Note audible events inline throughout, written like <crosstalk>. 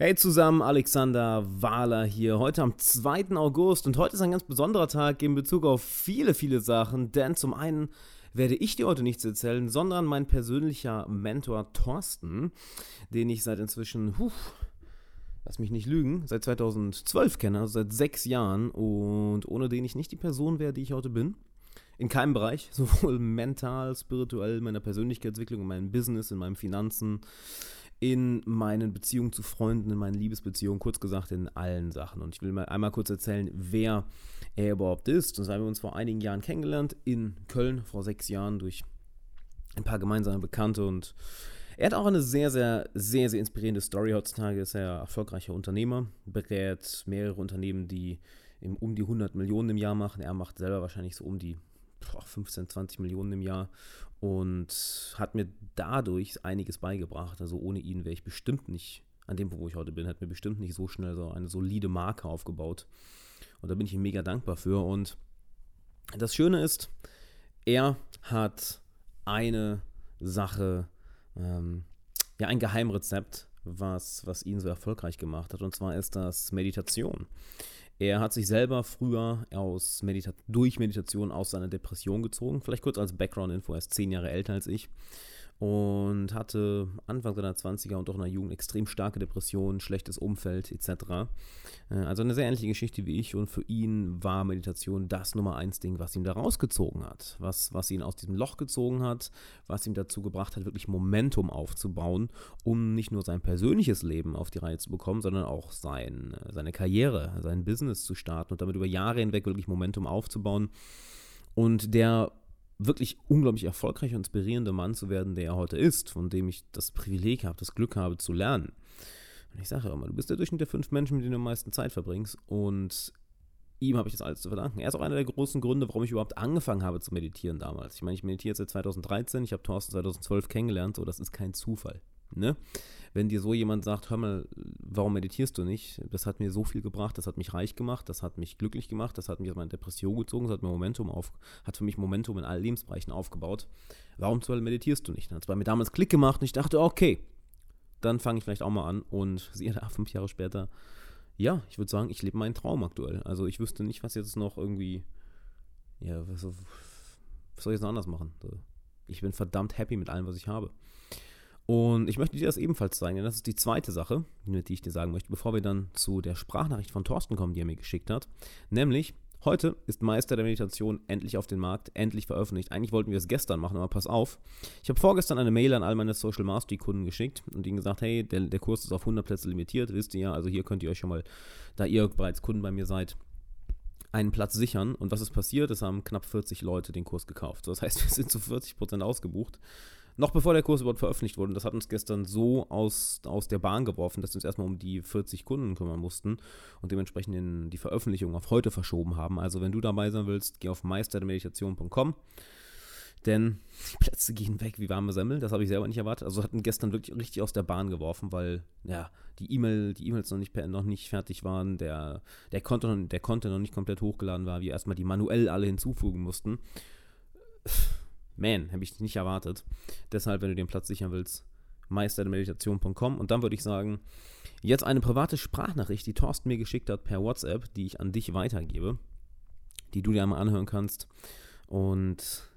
Hey zusammen, Alexander Wahler hier. Heute am 2. August und heute ist ein ganz besonderer Tag in Bezug auf viele, viele Sachen, denn zum einen werde ich dir heute nichts erzählen, sondern mein persönlicher Mentor Thorsten, den ich seit inzwischen, huh, lass mich nicht lügen, seit 2012 kenne, also seit sechs Jahren und ohne den ich nicht die Person wäre, die ich heute bin. In keinem Bereich, <laughs> sowohl mental, spirituell, meiner Persönlichkeitsentwicklung, in meinem Business, in meinen Finanzen, in meinen Beziehungen zu Freunden, in meinen Liebesbeziehungen, kurz gesagt in allen Sachen. Und ich will mal einmal kurz erzählen, wer er überhaupt ist. Und haben wir uns vor einigen Jahren kennengelernt in Köln, vor sechs Jahren, durch ein paar gemeinsame Bekannte. Und er hat auch eine sehr, sehr, sehr, sehr inspirierende Story heutzutage. Ist er erfolgreicher Unternehmer, berät mehrere Unternehmen, die um die 100 Millionen im Jahr machen. Er macht selber wahrscheinlich so um die 15, 20 Millionen im Jahr und hat mir dadurch einiges beigebracht. Also ohne ihn wäre ich bestimmt nicht an dem, wo ich heute bin, hat mir bestimmt nicht so schnell so eine solide Marke aufgebaut. Und da bin ich ihm mega dankbar für. Und das Schöne ist, er hat eine Sache, ähm, ja, ein Geheimrezept, was, was ihn so erfolgreich gemacht hat. Und zwar ist das Meditation. Er hat sich selber früher aus Medita durch Meditation aus seiner Depression gezogen. Vielleicht kurz als Background-Info, er ist zehn Jahre älter als ich und hatte Anfang seiner 20er und auch in der Jugend extrem starke Depressionen, schlechtes Umfeld etc. Äh, also eine sehr ähnliche Geschichte wie ich und für ihn war Meditation das Nummer eins Ding, was ihn da rausgezogen hat, was, was ihn aus diesem Loch gezogen hat, was ihm dazu gebracht hat, wirklich Momentum aufzubauen, um nicht nur sein persönliches Leben auf die Reihe zu bekommen, sondern auch sein, seine Karriere, sein Business zu starten und damit über Jahre hinweg wirklich Momentum aufzubauen. Und der wirklich unglaublich erfolgreich und inspirierende Mann zu werden, der er heute ist, von dem ich das Privileg habe, das Glück habe zu lernen. Und ich sage immer, du bist der Durchschnitt der fünf Menschen, mit denen du am meisten Zeit verbringst. Und ihm habe ich das alles zu verdanken. Er ist auch einer der großen Gründe, warum ich überhaupt angefangen habe zu meditieren damals. Ich meine, ich meditiere seit 2013, ich habe Thorsten 2012 kennengelernt, so das ist kein Zufall. Ne? Wenn dir so jemand sagt, hör mal, warum meditierst du nicht? Das hat mir so viel gebracht, das hat mich reich gemacht, das hat mich glücklich gemacht, das hat mich aus meiner Depression gezogen, das hat mir Momentum auf, hat für mich Momentum in allen Lebensbereichen aufgebaut. Warum zur Hölle meditierst du nicht? Dann hat es bei mir damals Klick gemacht und ich dachte, okay, dann fange ich vielleicht auch mal an und <laughs> siehe da, fünf Jahre später, ja, ich würde sagen, ich lebe meinen Traum aktuell. Also ich wüsste nicht, was jetzt noch irgendwie, ja, was, was soll ich jetzt noch anders machen? Ich bin verdammt happy mit allem, was ich habe. Und ich möchte dir das ebenfalls zeigen, denn das ist die zweite Sache, die ich dir sagen möchte, bevor wir dann zu der Sprachnachricht von Thorsten kommen, die er mir geschickt hat. Nämlich, heute ist Meister der Meditation endlich auf den Markt, endlich veröffentlicht. Eigentlich wollten wir es gestern machen, aber pass auf. Ich habe vorgestern eine Mail an all meine Social Mastery Kunden geschickt und ihnen gesagt, hey, der, der Kurs ist auf 100 Plätze limitiert, wisst ihr ja, also hier könnt ihr euch schon mal, da ihr bereits Kunden bei mir seid, einen Platz sichern. Und was ist passiert? Es haben knapp 40 Leute den Kurs gekauft. Das heißt, <laughs> wir sind zu 40% ausgebucht. Noch bevor der Kurs überhaupt veröffentlicht wurde. Und das hat uns gestern so aus, aus der Bahn geworfen, dass wir uns erstmal um die 40 Kunden kümmern mussten und dementsprechend in die Veröffentlichung auf heute verschoben haben. Also wenn du dabei sein willst, geh auf meisterdermeditation.com. Denn die Plätze gehen weg wie warme Semmel. Das habe ich selber nicht erwartet. Also hatten gestern wirklich richtig aus der Bahn geworfen, weil ja, die E-Mail, die E-Mails noch nicht, noch nicht fertig waren, der, der, Content, der Content noch nicht komplett hochgeladen war, wir erstmal die manuell alle hinzufügen mussten. Man, habe ich nicht erwartet. Deshalb, wenn du den Platz sichern willst, meistermeditation.com und dann würde ich sagen, jetzt eine private Sprachnachricht, die Thorsten mir geschickt hat per WhatsApp, die ich an dich weitergebe, die du dir einmal anhören kannst und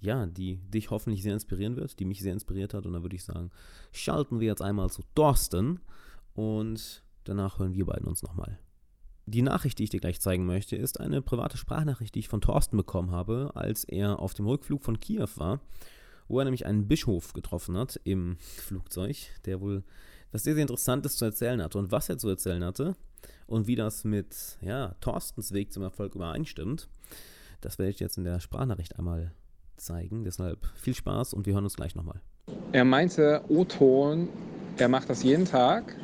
ja, die dich hoffentlich sehr inspirieren wird, die mich sehr inspiriert hat und dann würde ich sagen, schalten wir jetzt einmal zu Thorsten und danach hören wir beiden uns nochmal. Die Nachricht, die ich dir gleich zeigen möchte, ist eine private Sprachnachricht, die ich von Thorsten bekommen habe, als er auf dem Rückflug von Kiew war, wo er nämlich einen Bischof getroffen hat im Flugzeug, der wohl was sehr, sehr Interessantes zu erzählen hatte. Und was er zu erzählen hatte und wie das mit ja, Thorstens Weg zum Erfolg übereinstimmt, das werde ich jetzt in der Sprachnachricht einmal zeigen. Deshalb viel Spaß und wir hören uns gleich nochmal. Er meinte, O-Ton, er macht das jeden Tag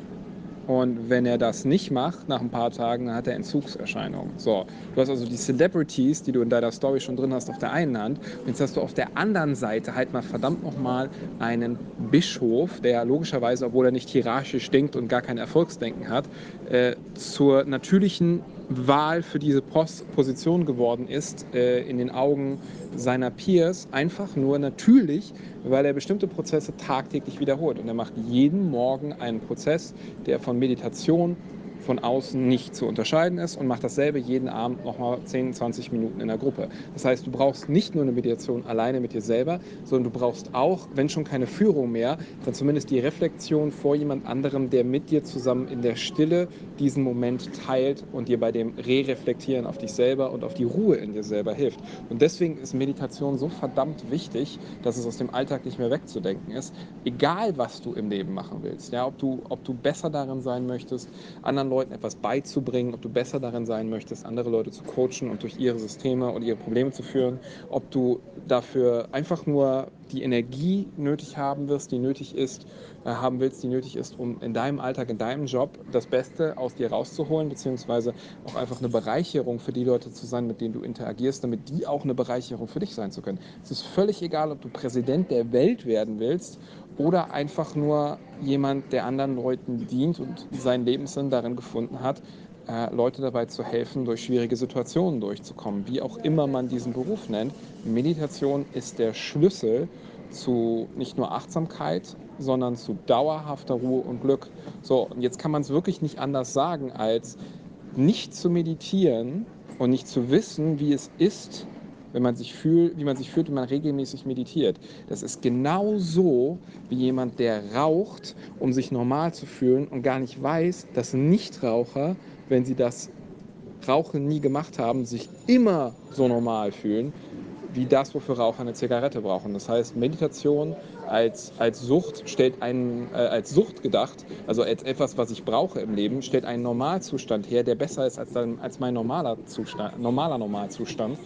und wenn er das nicht macht, nach ein paar Tagen, dann hat er Entzugserscheinungen. So, du hast also die Celebrities, die du in deiner Story schon drin hast, auf der einen Hand. Und jetzt hast du auf der anderen Seite halt mal verdammt nochmal einen Bischof, der logischerweise, obwohl er nicht hierarchisch denkt und gar kein Erfolgsdenken hat, äh, zur natürlichen Wahl für diese Post Position geworden ist äh, in den Augen seiner Peers einfach nur natürlich, weil er bestimmte Prozesse tagtäglich wiederholt. Und er macht jeden Morgen einen Prozess, der von Meditation von außen nicht zu unterscheiden ist und macht dasselbe jeden Abend nochmal 10, 20 Minuten in der Gruppe. Das heißt, du brauchst nicht nur eine Mediation alleine mit dir selber, sondern du brauchst auch, wenn schon keine Führung mehr, dann zumindest die Reflexion vor jemand anderem, der mit dir zusammen in der Stille diesen Moment teilt und dir bei dem Re-Reflektieren auf dich selber und auf die Ruhe in dir selber hilft. Und deswegen ist Meditation so verdammt wichtig, dass es aus dem Alltag nicht mehr wegzudenken ist. Egal, was du im Leben machen willst, ja, ob du, ob du besser darin sein möchtest, anderen Leuten Leuten etwas beizubringen, ob du besser darin sein möchtest, andere Leute zu coachen und durch ihre Systeme und ihre Probleme zu führen, ob du dafür einfach nur die Energie nötig haben wirst, die nötig ist, äh, haben willst, die nötig ist, um in deinem Alltag, in deinem Job das Beste aus dir rauszuholen, beziehungsweise auch einfach eine Bereicherung für die Leute zu sein, mit denen du interagierst, damit die auch eine Bereicherung für dich sein zu können. Es ist völlig egal, ob du Präsident der Welt werden willst oder einfach nur jemand, der anderen Leuten dient und seinen Lebenssinn darin gefunden hat, äh, Leute dabei zu helfen, durch schwierige Situationen durchzukommen, wie auch immer man diesen Beruf nennt. Meditation ist der Schlüssel zu nicht nur Achtsamkeit, sondern zu dauerhafter Ruhe und Glück. So, und jetzt kann man es wirklich nicht anders sagen, als nicht zu meditieren und nicht zu wissen, wie es ist, wenn man sich fühlt, wie man sich fühlt, wenn man regelmäßig meditiert. Das ist genau so wie jemand, der raucht, um sich normal zu fühlen und gar nicht weiß, dass Nichtraucher, wenn sie das Rauchen nie gemacht haben, sich immer so normal fühlen, wie das, wofür Raucher eine Zigarette brauchen. Das heißt, Meditation als, als Sucht stellt einen, äh, als Sucht gedacht, also als etwas, was ich brauche im Leben, stellt einen Normalzustand her, der besser ist als, dann, als mein normaler Zustand, normaler Normalzustand.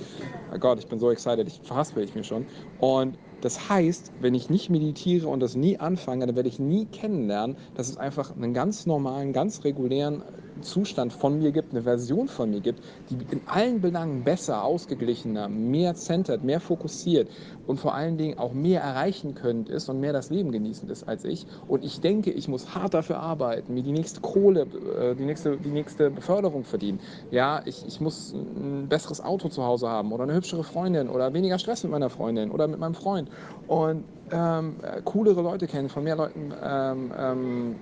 Oh Gott, ich bin so excited, ich verhaspel ich mir schon. Und das heißt, wenn ich nicht meditiere und das nie anfange, dann werde ich nie kennenlernen, dass es einfach einen ganz normalen, ganz regulären Zustand von mir gibt, eine Version von mir gibt, die in allen Belangen besser, ausgeglichener, mehr centered, mehr fokussiert und vor allen Dingen auch mehr erreichen könnt ist und mehr das Leben genießend ist als ich. Und ich denke, ich muss hart dafür arbeiten, mir die nächste Kohle, äh, die nächste, die nächste Beförderung verdienen. Ja, ich, ich muss ein besseres Auto zu Hause haben oder eine hübschere Freundin oder weniger Stress mit meiner Freundin oder mit meinem Freund. Und ähm, coolere Leute kennen, von mehr Leuten ähm, ähm,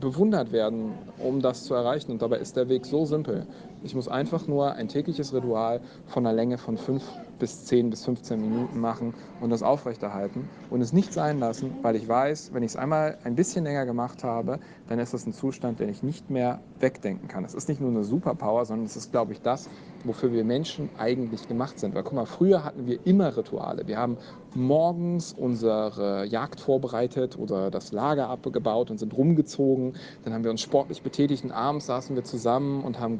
bewundert werden, um das zu erreichen. Und dabei ist der Weg so simpel. Ich muss einfach nur ein tägliches Ritual von einer Länge von 5 bis 10 bis 15 Minuten machen und das aufrechterhalten und es nicht sein lassen, weil ich weiß, wenn ich es einmal ein bisschen länger gemacht habe, dann ist das ein Zustand, den ich nicht mehr wegdenken kann. Es ist nicht nur eine Superpower, sondern es ist, glaube ich, das, wofür wir Menschen eigentlich gemacht sind. Weil guck mal, früher hatten wir immer Rituale. Wir haben morgens unsere Jagd vorbereitet oder das Lager abgebaut und sind rumgezogen. Dann haben wir uns sportlich betätigt und abends saßen wir zusammen und haben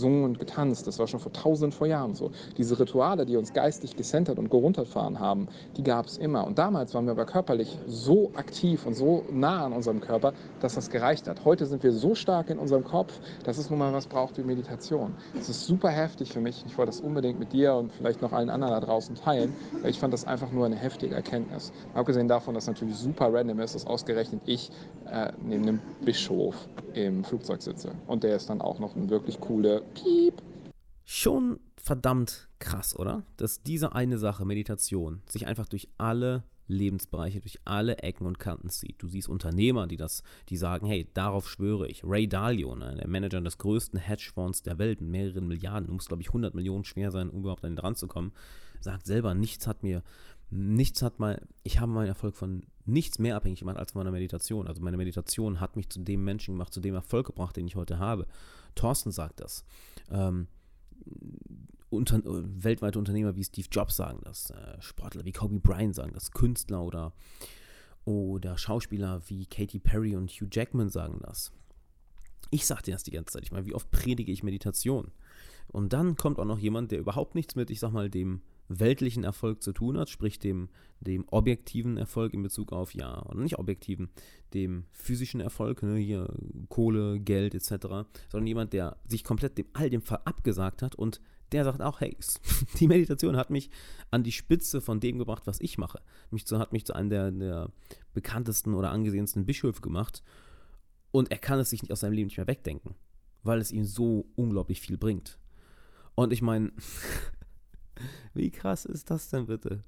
gesungen und getanzt. Das war schon vor tausenden vor Jahren so. Diese Rituale, die uns geistig gecentert und gerunterfahren haben, die gab es immer. Und damals waren wir aber körperlich so aktiv und so nah an unserem Körper, dass das gereicht hat. Heute sind wir so stark in unserem Kopf, dass es nun mal was braucht wie Meditation. Es ist super heftig für mich. Ich wollte das unbedingt mit dir und vielleicht noch allen anderen da draußen teilen, weil ich fand das einfach nur eine heftige Erkenntnis. Abgesehen davon, dass natürlich super random ist, dass ausgerechnet ich äh, neben einem Bischof im Flugzeug sitze. Und der ist dann auch noch ein wirklich cooler Piep. Schon verdammt krass, oder? Dass diese eine Sache, Meditation, sich einfach durch alle Lebensbereiche, durch alle Ecken und Kanten zieht. Du siehst Unternehmer, die das, die sagen, hey, darauf schwöre ich. Ray Dalio, ne, der Manager des größten Hedgefonds der Welt mit mehreren Milliarden, muss glaube ich 100 Millionen schwer sein, um überhaupt an ihn dran zu kommen, sagt selber, nichts hat mir nichts hat mal, ich habe meinen Erfolg von nichts mehr abhängig gemacht als von meiner Meditation. Also meine Meditation hat mich zu dem Menschen gemacht, zu dem Erfolg gebracht, den ich heute habe. Thorsten sagt das. Ähm, unter, weltweite Unternehmer wie Steve Jobs sagen das. Äh, Sportler wie Kobe Bryant sagen das. Künstler oder, oder Schauspieler wie Katy Perry und Hugh Jackman sagen das. Ich sage dir das die ganze Zeit. Ich meine, wie oft predige ich Meditation? Und dann kommt auch noch jemand, der überhaupt nichts mit, ich sag mal, dem weltlichen Erfolg zu tun hat, sprich dem, dem objektiven Erfolg in Bezug auf, ja, oder nicht objektiven, dem physischen Erfolg, ne, hier Kohle, Geld etc., sondern jemand, der sich komplett dem all dem Fall abgesagt hat und der sagt auch, hey, <laughs> die Meditation hat mich an die Spitze von dem gebracht, was ich mache. Mich zu, hat mich zu einem der, der bekanntesten oder angesehensten Bischöfe gemacht und er kann es sich aus seinem Leben nicht mehr wegdenken. weil es ihm so unglaublich viel bringt. Und ich meine, <laughs> wie krass ist das denn bitte?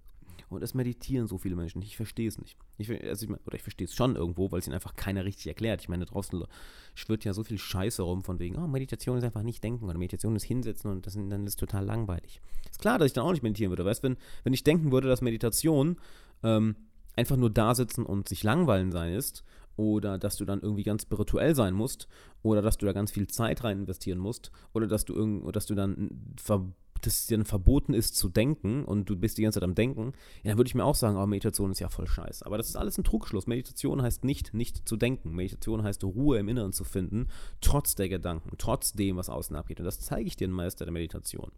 Und es meditieren so viele Menschen. Ich verstehe es nicht. Ich, also ich, oder ich verstehe es schon irgendwo, weil es ihnen einfach keiner richtig erklärt. Ich meine, draußen schwirrt ja so viel Scheiße rum von wegen, oh, Meditation ist einfach nicht denken oder Meditation ist hinsetzen und das, dann ist total langweilig. Ist klar, dass ich dann auch nicht meditieren würde. Weißt du, wenn, wenn ich denken würde, dass Meditation ähm, einfach nur da sitzen und sich langweilen sein ist oder dass du dann irgendwie ganz spirituell sein musst oder dass du da ganz viel Zeit rein investieren musst oder dass du irgend, dass du dann ver dass es dir dann verboten ist zu denken und du bist die ganze Zeit am Denken, ja, dann würde ich mir auch sagen, oh, Meditation ist ja voll scheiße. Aber das ist alles ein Trugschluss. Meditation heißt nicht, nicht zu denken. Meditation heißt, Ruhe im Inneren zu finden, trotz der Gedanken, trotz dem, was außen abgeht. Und das zeige ich dir in Meister der Meditation.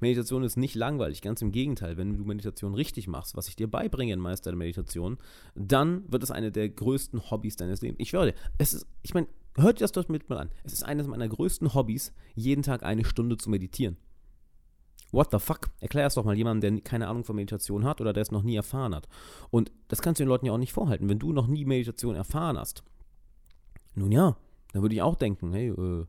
Meditation ist nicht langweilig, ganz im Gegenteil. Wenn du Meditation richtig machst, was ich dir beibringe in Meister der Meditation, dann wird es eine der größten Hobbys deines Lebens. Ich dir, es ist, ich meine, hört dir das doch mit mal an. Es ist eines meiner größten Hobbys, jeden Tag eine Stunde zu meditieren. What the fuck? Erklär es doch mal jemandem, der keine Ahnung von Meditation hat oder der es noch nie erfahren hat. Und das kannst du den Leuten ja auch nicht vorhalten. Wenn du noch nie Meditation erfahren hast, nun ja, dann würde ich auch denken, hey, äh,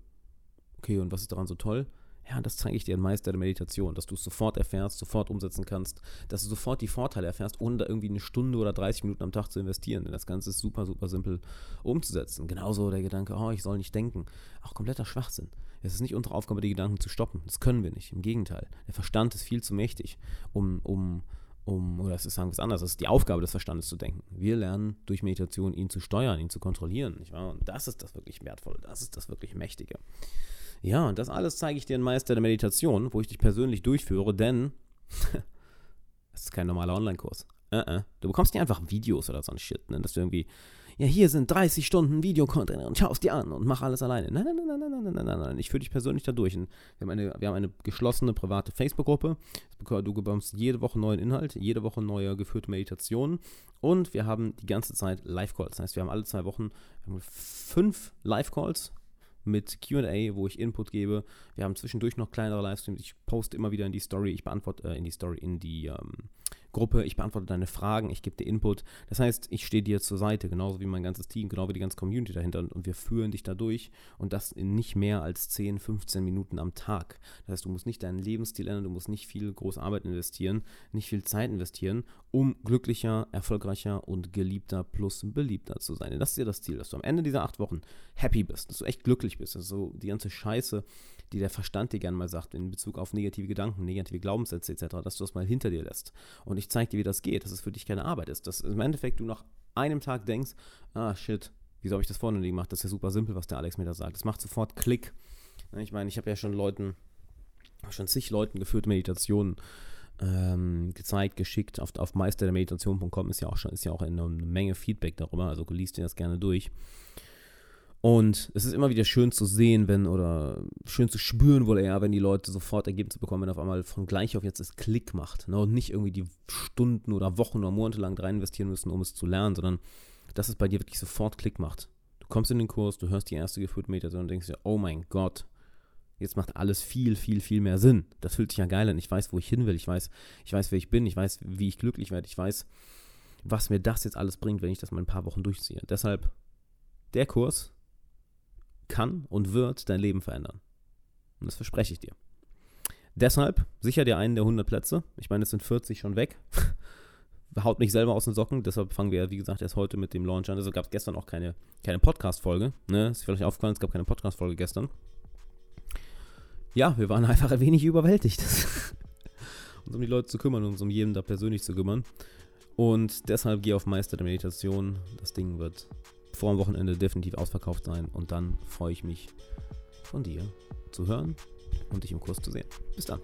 okay, und was ist daran so toll? Ja, das zeige ich dir ein Meister der Meditation, dass du es sofort erfährst, sofort umsetzen kannst, dass du sofort die Vorteile erfährst, ohne da irgendwie eine Stunde oder 30 Minuten am Tag zu investieren. Denn das Ganze ist super, super simpel umzusetzen. Genauso der Gedanke, oh, ich soll nicht denken. Auch kompletter Schwachsinn. Es ist nicht unsere Aufgabe, die Gedanken zu stoppen. Das können wir nicht. Im Gegenteil. Der Verstand ist viel zu mächtig, um, um, um oder es ist sagen wir es anders, es ist die Aufgabe des Verstandes zu denken. Wir lernen durch Meditation, ihn zu steuern, ihn zu kontrollieren. Nicht wahr? Und das ist das wirklich Wertvolle, das ist das wirklich Mächtige. Ja, und das alles zeige ich dir in Meister der Meditation, wo ich dich persönlich durchführe, denn <laughs> es ist kein normaler Online-Kurs. Uh -uh. Du bekommst nicht einfach Videos oder so ein Shit, ne? dass du irgendwie, ja, hier sind 30 Stunden Videocontent und schau es dir an und mach alles alleine. Nein, nein, nein, nein, nein, nein, nein, nein. nein. Ich führe dich persönlich da durch. Wir haben eine, wir haben eine geschlossene private Facebook-Gruppe. Du bekommst jede Woche neuen Inhalt, jede Woche neue geführte Meditationen und wir haben die ganze Zeit Live-Calls. Das heißt, wir haben alle zwei Wochen fünf Live-Calls mit QA, wo ich Input gebe. Wir haben zwischendurch noch kleinere Livestreams. Ich poste immer wieder in die Story. Ich beantworte äh, in die Story, in die ähm, Gruppe, ich beantworte deine Fragen, ich gebe dir Input. Das heißt, ich stehe dir zur Seite, genauso wie mein ganzes Team, genau wie die ganze Community dahinter und wir führen dich da durch und das in nicht mehr als 10, 15 Minuten am Tag. Das heißt, du musst nicht deinen Lebensstil ändern, du musst nicht viel große Arbeit investieren, nicht viel Zeit investieren, um glücklicher, erfolgreicher und geliebter plus beliebter zu sein. Denn das ist ja das Ziel, dass du am Ende dieser acht Wochen happy bist, dass du echt glücklich bist, dass du die ganze Scheiße die der Verstand dir gerne mal sagt, in Bezug auf negative Gedanken, negative Glaubenssätze etc., dass du das mal hinter dir lässt. Und ich zeige dir, wie das geht, dass es für dich keine Arbeit ist. Dass im Endeffekt du nach einem Tag denkst, ah shit, wieso habe ich das vorne gemacht? Das ist ja super simpel, was der Alex mir da sagt. Das macht sofort Klick. Ich meine, ich habe ja schon Leuten, schon zig Leuten geführt Meditationen ähm, gezeigt, geschickt. Auf, auf meisterdermeditation.com ist ja auch schon ist ja auch eine Menge Feedback darüber, also liest dir das gerne durch. Und es ist immer wieder schön zu sehen, wenn, oder schön zu spüren wohl eher, wenn die Leute sofort Ergebnisse bekommen, wenn auf einmal von gleich auf jetzt es Klick macht. Ne? Und nicht irgendwie die Stunden oder Wochen oder Monate lang rein investieren müssen, um es zu lernen, sondern dass es bei dir wirklich sofort Klick macht. Du kommst in den Kurs, du hörst die erste geführte Meditation und denkst dir, oh mein Gott, jetzt macht alles viel, viel, viel mehr Sinn. Das fühlt sich ja geil an. Ich weiß, wo ich hin will. Ich weiß, ich weiß, wer ich bin. Ich weiß, wie ich glücklich werde. Ich weiß, was mir das jetzt alles bringt, wenn ich das mal ein paar Wochen durchziehe. Deshalb der Kurs, kann und wird dein Leben verändern. Und das verspreche ich dir. Deshalb sicher dir einen der 100 Plätze. Ich meine, es sind 40 schon weg. <laughs> Haut mich selber aus den Socken. Deshalb fangen wir, wie gesagt, erst heute mit dem Launch an. Also gab es gestern auch keine, keine Podcast-Folge. Ne? Ist vielleicht aufgefallen, es gab keine Podcast-Folge gestern. Ja, wir waren <laughs> einfach ein wenig überwältigt. <laughs> uns um die Leute zu kümmern, uns um jeden da persönlich zu kümmern. Und deshalb geh auf Meister der Meditation. Das Ding wird vor dem Wochenende definitiv ausverkauft sein. Und dann freue ich mich von dir zu hören und dich im Kurs zu sehen. Bis dann.